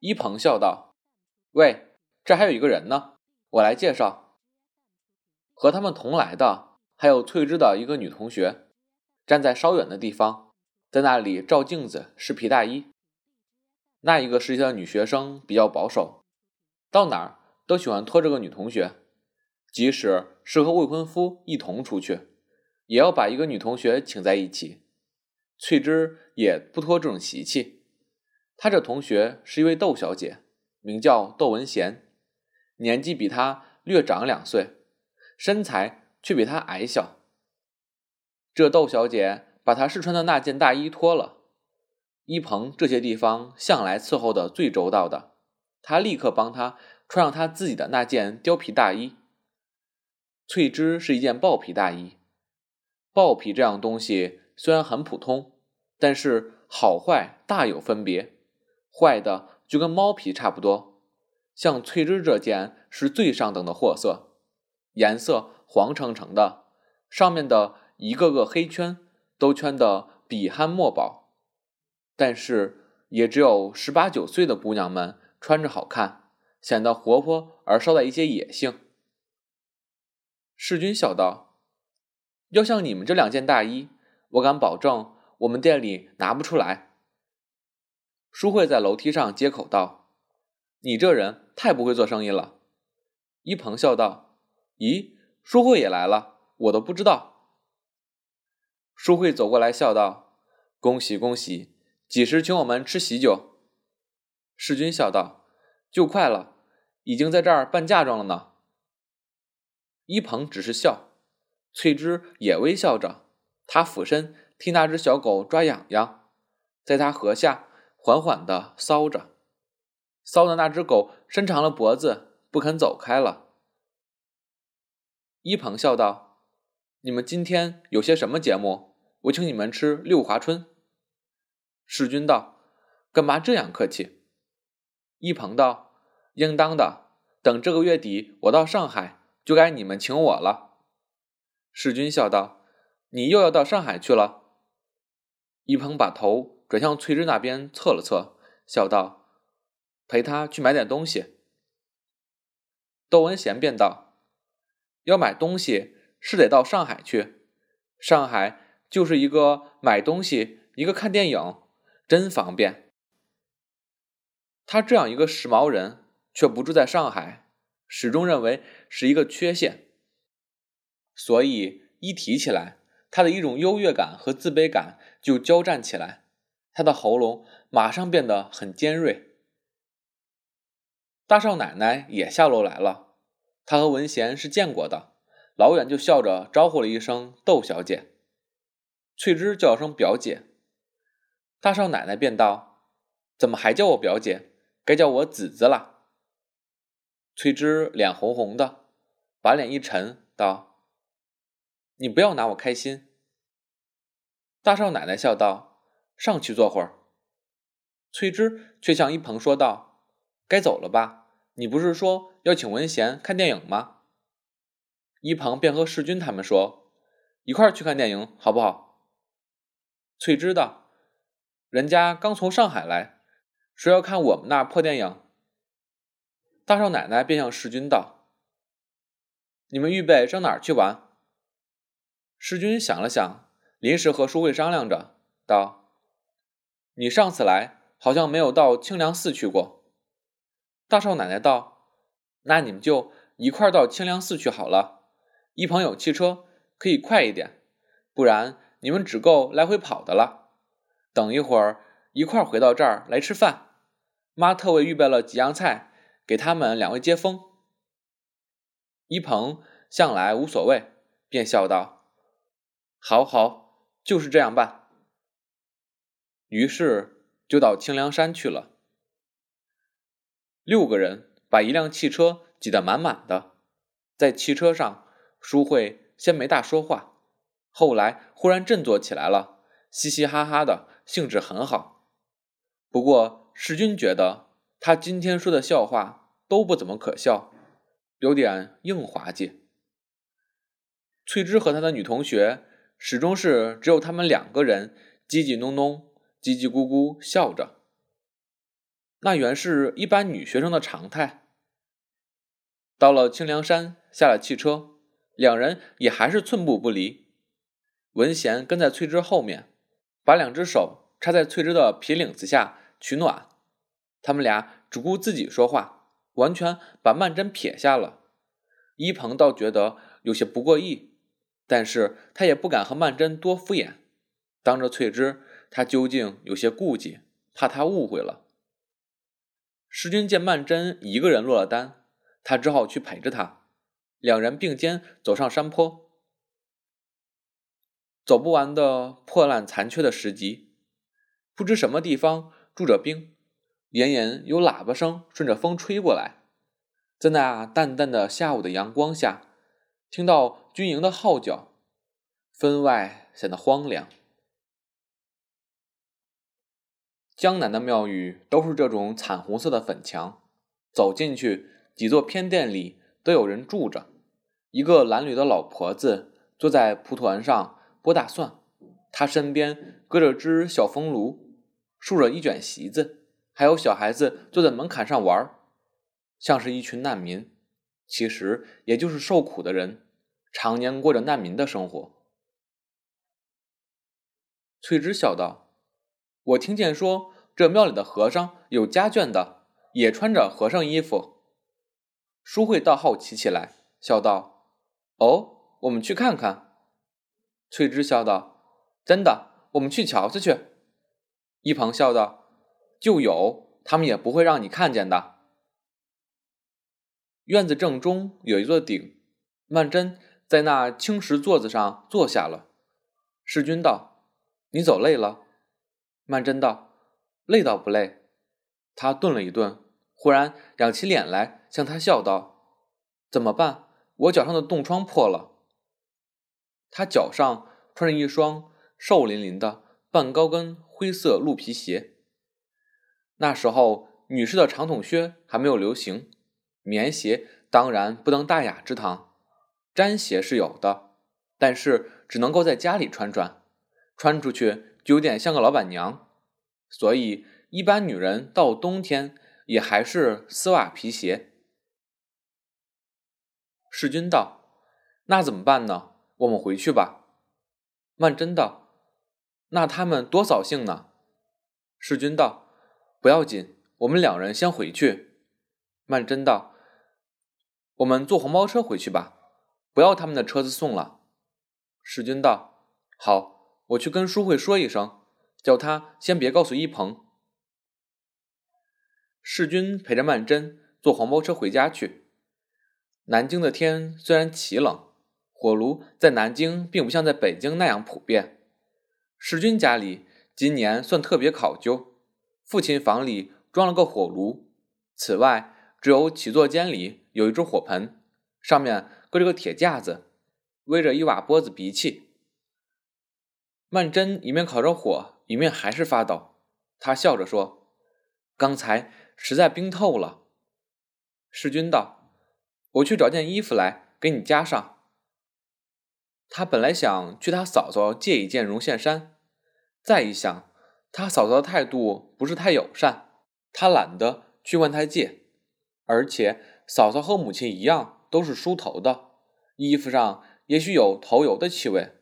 一鹏笑道：“喂，这还有一个人呢，我来介绍。和他们同来的还有翠芝的一个女同学，站在稍远的地方，在那里照镜子试皮大衣。那一个实习的女学生比较保守，到哪儿都喜欢拖这个女同学，即使是和未婚夫一同出去，也要把一个女同学请在一起。翠芝也不拖这种习气。”她这同学是一位窦小姐，名叫窦文贤，年纪比她略长两岁，身材却比她矮小。这窦小姐把她试穿的那件大衣脱了，一鹏这些地方向来伺候的最周到的，他立刻帮她穿上她自己的那件貂皮大衣。翠芝是一件豹皮大衣，豹皮这样东西虽然很普通，但是好坏大有分别。坏的就跟猫皮差不多，像翠芝这件是最上等的货色，颜色黄澄澄的，上面的一个个黑圈都圈得比酣墨宝，但是也只有十八九岁的姑娘们穿着好看，显得活泼而稍带一些野性。世君笑道：“要像你们这两件大衣，我敢保证我们店里拿不出来。”淑慧在楼梯上接口道：“你这人太不会做生意了。”一鹏笑道：“咦，淑慧也来了，我都不知道。”淑慧走过来笑道：“恭喜恭喜，几时请我们吃喜酒？”世君笑道：“就快了，已经在这儿办嫁妆了呢。”一鹏只是笑，翠芝也微笑着，她俯身替那只小狗抓痒痒，在它颌下。缓缓地搔着，搔的那只狗伸长了脖子，不肯走开了。一鹏笑道：“你们今天有些什么节目？我请你们吃六华春。”世君道：“干嘛这样客气？”一鹏道：“应当的，等这个月底我到上海，就该你们请我了。”世君笑道：“你又要到上海去了？”一鹏把头。转向翠芝那边侧了侧，笑道：“陪他去买点东西。”窦文贤便道：“要买东西是得到上海去，上海就是一个买东西，一个看电影，真方便。”他这样一个时髦人，却不住在上海，始终认为是一个缺陷，所以一提起来，他的一种优越感和自卑感就交战起来。他的喉咙马上变得很尖锐。大少奶奶也下楼来了，她和文贤是见过的，老远就笑着招呼了一声“窦小姐”。翠芝叫声“表姐”，大少奶奶便道：“怎么还叫我表姐？该叫我子子了。”翠芝脸红红的，把脸一沉，道：“你不要拿我开心。”大少奶奶笑道。上去坐会儿。翠芝却向一鹏说道：“该走了吧？你不是说要请文贤看电影吗？”一鹏便和世君他们说：“一块儿去看电影，好不好？”翠芝道：“人家刚从上海来，说要看我们那破电影。”大少奶奶便向世君道：“你们预备上哪儿去玩？”世君想了想，临时和淑慧商量着，道。你上次来好像没有到清凉寺去过。大少奶奶道：“那你们就一块到清凉寺去好了。一旁有汽车，可以快一点，不然你们只够来回跑的了。等一会儿一块回到这儿来吃饭。妈特为预备了几样菜，给他们两位接风。”一鹏向来无所谓，便笑道：“好好，就是这样办。”于是就到清凉山去了。六个人把一辆汽车挤得满满的，在汽车上，淑慧先没大说话，后来忽然振作起来了，嘻嘻哈哈的，兴致很好。不过世君觉得他今天说的笑话都不怎么可笑，有点硬滑稽。翠芝和她的女同学始终是只有他们两个人，叽叽哝哝。叽叽咕咕笑着。那原是一般女学生的常态。到了清凉山，下了汽车，两人也还是寸步不离。文贤跟在翠芝后面，把两只手插在翠芝的皮领子下取暖。他们俩只顾自己说话，完全把曼桢撇下了。一鹏倒觉得有些不过意，但是他也不敢和曼桢多敷衍。当着翠芝，他究竟有些顾忌，怕他误会了。世君见曼桢一个人落了单，他只好去陪着她。两人并肩走上山坡，走不完的破烂残缺的石级，不知什么地方住着兵，隐隐有喇叭声顺着风吹过来。在那淡淡的下午的阳光下，听到军营的号角，分外显得荒凉。江南的庙宇都是这种惨红色的粉墙，走进去，几座偏殿里都有人住着。一个褴褛的老婆子坐在蒲团上剥大蒜，她身边搁着只小风炉，竖着一卷席子，还有小孩子坐在门槛上玩儿。像是一群难民，其实也就是受苦的人，常年过着难民的生活。翠芝笑道：“我听见说这庙里的和尚有家眷的，也穿着和尚衣服。”淑慧倒好奇起来，笑道：“哦，我们去看看。”翠芝笑道：“真的，我们去瞧瞧去。”一旁笑道：“就有，他们也不会让你看见的。”院子正中有一座顶，曼桢在那青石座子上坐下了。世君道：“你走累了？”曼桢道：“累倒不累。”他顿了一顿，忽然仰起脸来，向他笑道：“怎么办？我脚上的冻疮破了。”他脚上穿着一双瘦淋淋的半高跟灰色鹿皮鞋。那时候女士的长筒靴还没有流行。棉鞋当然不登大雅之堂，毡鞋是有的，但是只能够在家里穿穿，穿出去有点像个老板娘。所以一般女人到冬天也还是丝袜皮鞋。世君道：“那怎么办呢？我们回去吧。”曼桢道：“那他们多扫兴呢。”世君道：“不要紧，我们两人先回去。”曼桢道：“我们坐黄包车回去吧，不要他们的车子送了。”世君道：“好，我去跟淑慧说一声，叫她先别告诉一鹏。”世君陪着曼桢坐黄包车回家去。南京的天虽然奇冷，火炉在南京并不像在北京那样普遍。世君家里今年算特别考究，父亲房里装了个火炉，此外。只有起坐间里有一只火盆，上面搁着个铁架子，围着一瓦钵子鼻气。曼桢一面烤着火，一面还是发抖。他笑着说：“刚才实在冰透了。”世君道：“我去找件衣服来给你加上。”他本来想去他嫂嫂借一件绒线衫，再一想，他嫂嫂的态度不是太友善，他懒得去问他借。而且嫂嫂和母亲一样，都是梳头的，衣服上也许有头油的气味。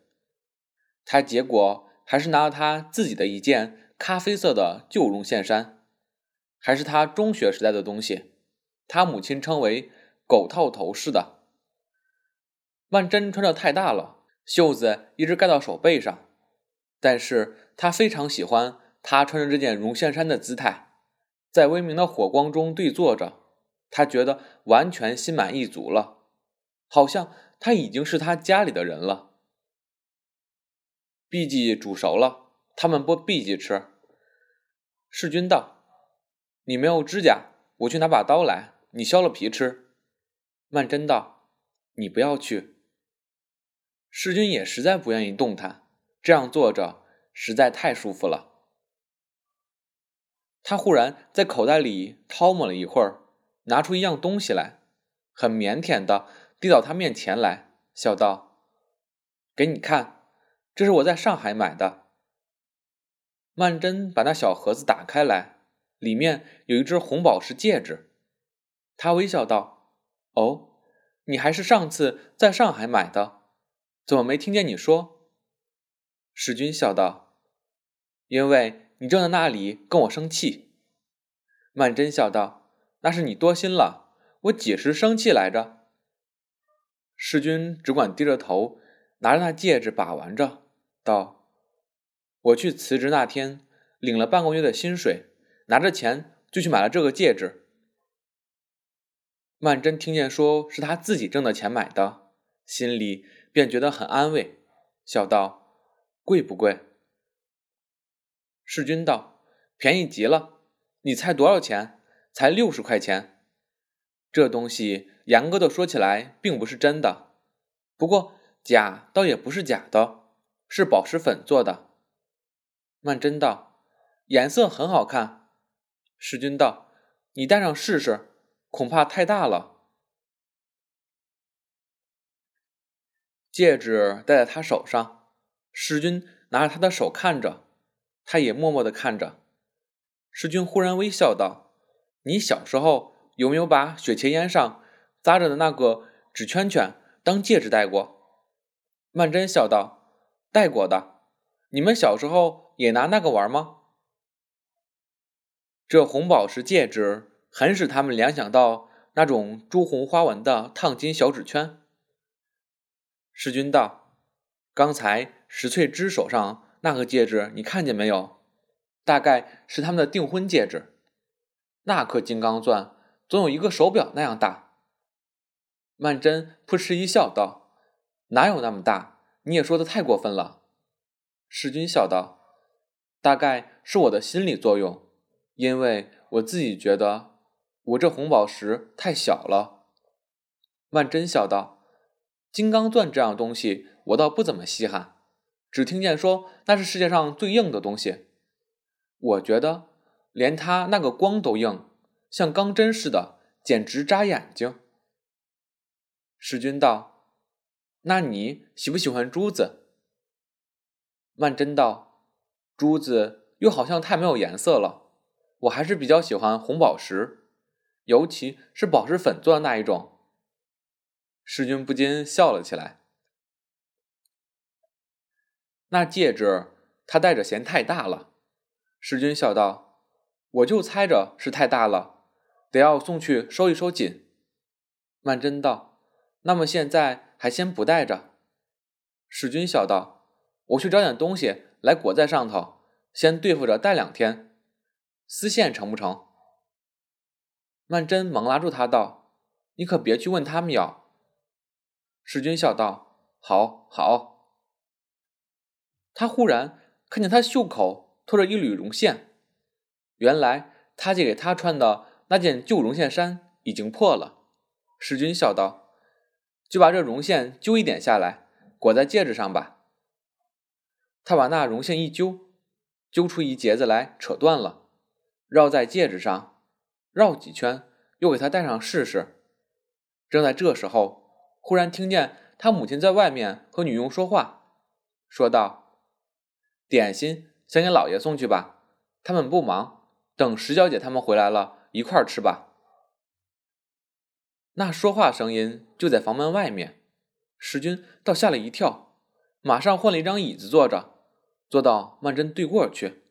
他结果还是拿了他自己的一件咖啡色的旧绒线衫，还是他中学时代的东西，他母亲称为“狗套头式的”。曼桢穿着太大了，袖子一直盖到手背上，但是他非常喜欢他穿着这件绒线衫的姿态，在微明的火光中对坐着。他觉得完全心满意足了，好像他已经是他家里的人了。荸荠煮熟了，他们剥荸荠吃。世君道：“你没有指甲，我去拿把刀来，你削了皮吃。”曼桢道：“你不要去。”世君也实在不愿意动弹，这样坐着实在太舒服了。他忽然在口袋里掏摸了一会儿。拿出一样东西来，很腼腆的递到他面前来，笑道：“给你看，这是我在上海买的。”曼桢把那小盒子打开来，里面有一只红宝石戒指。他微笑道：“哦，你还是上次在上海买的，怎么没听见你说？”世君笑道：“因为你正在那里跟我生气。”曼桢笑道：“那是你多心了，我几时生气来着？”世君只管低着头，拿着那戒指把玩着，道：“我去辞职那天，领了半个月的薪水，拿着钱就去买了这个戒指。”曼桢听见说是他自己挣的钱买的，心里便觉得很安慰，笑道：“贵不贵？”世君道：“便宜极了，你猜多少钱？才六十块钱。这东西严格的说起来，并不是真的，不过假倒也不是假的，是宝石粉做的。”曼桢道：“颜色很好看。”世君道：“你戴上试试。”恐怕太大了。戒指戴在他手上，世君拿着他的手看着，他也默默的看着。世君忽然微笑道：“你小时候有没有把雪茄烟上扎着的那个纸圈圈当戒指戴过？”曼桢笑道：“戴过的。你们小时候也拿那个玩吗？”这红宝石戒指。很使他们联想到那种朱红花纹的烫金小纸圈。世君道：“刚才石翠芝手上那个戒指，你看见没有？大概是他们的订婚戒指。那颗金刚钻总有一个手表那样大。”曼桢扑哧一笑，道：“哪有那么大？你也说的太过分了。”世君笑道：“大概是我的心理作用，因为我自己觉得。”我这红宝石太小了，曼桢笑道：“金刚钻这样东西，我倒不怎么稀罕，只听见说那是世界上最硬的东西。我觉得连它那个光都硬，像钢针似的，简直扎眼睛。”世君道：“那你喜不喜欢珠子？”曼桢道：“珠子又好像太没有颜色了，我还是比较喜欢红宝石。”尤其是宝石粉做的那一种，世君不禁笑了起来。那戒指他戴着嫌太大了，世君笑道：“我就猜着是太大了，得要送去收一收紧。”曼桢道：“那么现在还先不带着？”世君笑道：“我去找点东西来裹在上头，先对付着戴两天，丝线成不成？”曼桢忙拉住他道：“你可别去问他们要。”世君笑道：“好，好。”他忽然看见他袖口拖着一缕绒线，原来他借给他穿的那件旧绒线衫已经破了。世君笑道：“就把这绒线揪一点下来，裹在戒指上吧。”他把那绒线一揪，揪出一节子来，扯断了，绕在戒指上。绕几圈，又给他戴上试试。正在这时候，忽然听见他母亲在外面和女佣说话，说道：“点心先给老爷送去吧，他们不忙，等石小姐他们回来了，一块吃吧。”那说话声音就在房门外面，石军倒吓了一跳，马上换了一张椅子坐着，坐到曼桢对过去。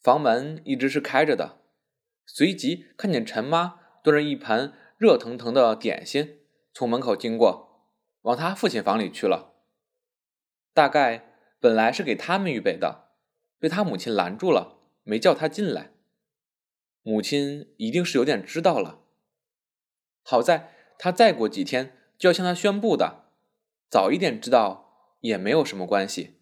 房门一直是开着的，随即看见陈妈端着一盘热腾腾的点心从门口经过，往他父亲房里去了。大概本来是给他们预备的，被他母亲拦住了，没叫他进来。母亲一定是有点知道了。好在他再过几天就要向他宣布的，早一点知道也没有什么关系。